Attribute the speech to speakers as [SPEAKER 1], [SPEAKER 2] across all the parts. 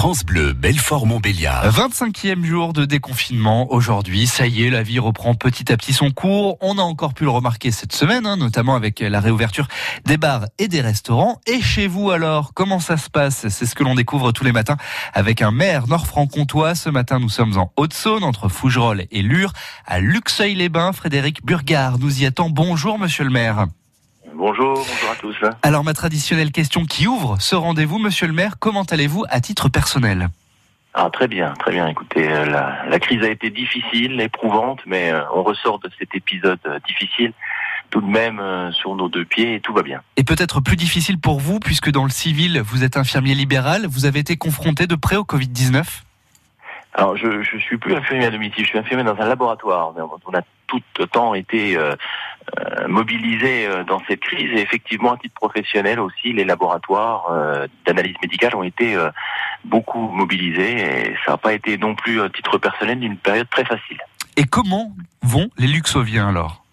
[SPEAKER 1] France Bleu, Belfort-Montbéliard.
[SPEAKER 2] 25e jour de déconfinement aujourd'hui. Ça y est, la vie reprend petit à petit son cours. On a encore pu le remarquer cette semaine, hein, notamment avec la réouverture des bars et des restaurants. Et chez vous alors, comment ça se passe? C'est ce que l'on découvre tous les matins avec un maire nord-franc-comtois. Ce matin, nous sommes en Haute-Saône, entre Fougerolles et Lure, à Luxeuil-les-Bains. Frédéric Burgard nous y attend. Bonjour, monsieur le maire.
[SPEAKER 3] Bonjour, bonjour à tous.
[SPEAKER 2] Alors ma traditionnelle question qui ouvre ce rendez-vous, monsieur le maire, comment allez-vous à titre personnel?
[SPEAKER 3] Ah, très bien, très bien. Écoutez, euh, la, la, crise a été difficile, éprouvante, mais euh, on ressort de cet épisode euh, difficile tout de même sur nos deux pieds et tout va bien.
[SPEAKER 2] Et peut-être plus difficile pour vous, puisque dans le civil, vous êtes infirmier libéral, vous avez été confronté de près au Covid-19
[SPEAKER 3] alors, je ne suis plus infirmier à domicile, je suis infirmier dans un laboratoire. On a tout temps été euh, euh mobilisé euh, dans cette crise. Et effectivement, à titre professionnel aussi, les laboratoires d'analyse médicale ont été beaucoup mobilisés. Et ça n'a pas été non plus, à titre personnel, une période très facile.
[SPEAKER 2] Et comment vont les luxoviens alors?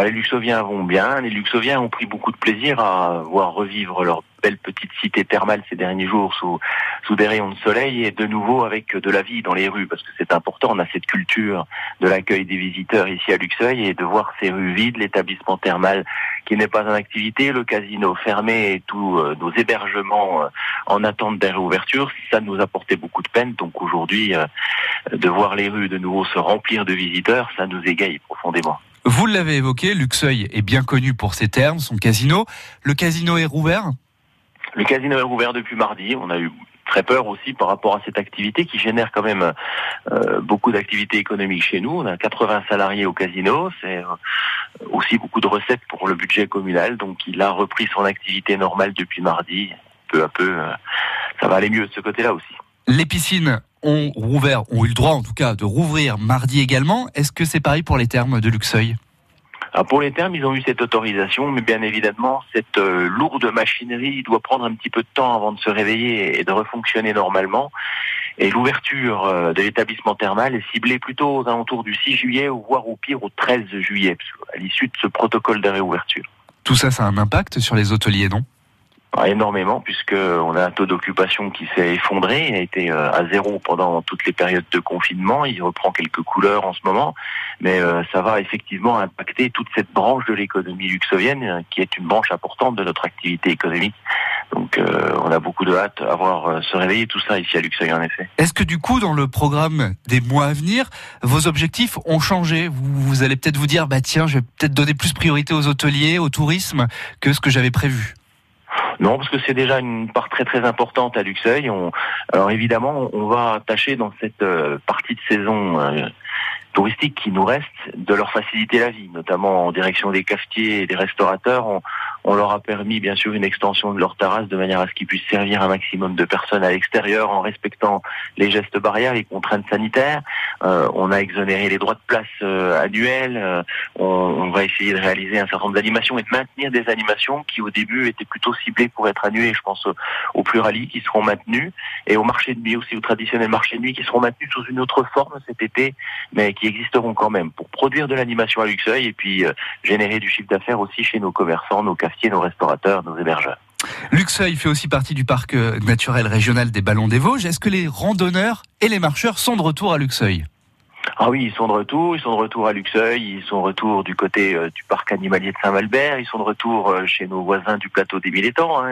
[SPEAKER 3] Les Luxoviens vont bien. Les Luxoviens ont pris beaucoup de plaisir à voir revivre leur belle petite cité thermale ces derniers jours sous, sous des rayons de soleil et de nouveau avec de la vie dans les rues parce que c'est important. On a cette culture de l'accueil des visiteurs ici à Luxeuil et de voir ces rues vides, l'établissement thermal qui n'est pas en activité, le casino fermé et tous euh, nos hébergements euh, en attente des réouvertures, ça nous a porté beaucoup de peine. Donc aujourd'hui, euh, de voir les rues de nouveau se remplir de visiteurs, ça nous égaye profondément.
[SPEAKER 2] Vous l'avez évoqué, Luxeuil est bien connu pour ses termes, son casino. Le casino est rouvert?
[SPEAKER 3] Le casino est rouvert depuis mardi. On a eu très peur aussi par rapport à cette activité qui génère quand même euh, beaucoup d'activités économiques chez nous. On a 80 salariés au casino, c'est euh, aussi beaucoup de recettes pour le budget communal. Donc il a repris son activité normale depuis mardi. Peu à peu, euh, ça va aller mieux de ce côté-là aussi.
[SPEAKER 2] Les piscines ont rouvert, ont eu le droit en tout cas de rouvrir mardi également. Est-ce que c'est pareil pour les termes de Luxeuil?
[SPEAKER 3] Alors pour les termes, ils ont eu cette autorisation, mais bien évidemment, cette euh, lourde machinerie doit prendre un petit peu de temps avant de se réveiller et de refonctionner normalement. Et l'ouverture euh, de l'établissement thermal est ciblée plutôt aux alentours du 6 juillet, voire au pire au 13 juillet, à l'issue de ce protocole de réouverture.
[SPEAKER 2] Tout ça, ça a un impact sur les hôteliers, non?
[SPEAKER 3] Énormément puisque on a un taux d'occupation qui s'est effondré, il a été euh, à zéro pendant toutes les périodes de confinement, il reprend quelques couleurs en ce moment, mais euh, ça va effectivement impacter toute cette branche de l'économie luxovienne euh, qui est une branche importante de notre activité économique. Donc on a beaucoup de hâte à voir se réveiller tout ça ici à Luxeuil en effet.
[SPEAKER 2] Est-ce que du coup dans le programme des mois à venir, vos objectifs ont changé? Vous, vous allez peut-être vous dire bah tiens, je vais peut-être donner plus priorité aux hôteliers, au tourisme que ce que j'avais prévu.
[SPEAKER 3] Non, parce que c'est déjà une part très très importante à Luxeuil. alors évidemment, on va tâcher dans cette euh, partie de saison euh, touristique qui nous reste de leur faciliter la vie, notamment en direction des cafetiers et des restaurateurs. On leur a permis bien sûr une extension de leur terrasse de manière à ce qu'ils puissent servir un maximum de personnes à l'extérieur en respectant les gestes barrières, les contraintes sanitaires. Euh, on a exonéré les droits de place euh, annuels. Euh, on, va essayer de réaliser un certain nombre d'animations et de maintenir des animations qui au début étaient plutôt ciblées pour être annulées. Je pense au plurali qui seront maintenus et au marché de nuit aussi, au traditionnel marché de nuit qui seront maintenus sous une autre forme cet été, mais qui existeront quand même pour produire de l'animation à Luxeuil et puis générer du chiffre d'affaires aussi chez nos commerçants, nos cafés nos restaurateurs, nos hébergeurs.
[SPEAKER 2] Luxeuil fait aussi partie du parc euh, naturel régional des Ballons des Vosges. Est-ce que les randonneurs et les marcheurs sont de retour à Luxeuil?
[SPEAKER 3] Ah oui, ils sont de retour, ils sont de retour à Luxeuil, ils sont de retour du côté euh, du parc animalier de Saint-Malbert, ils sont de retour euh, chez nos voisins du plateau des Mille Étangs. Hein.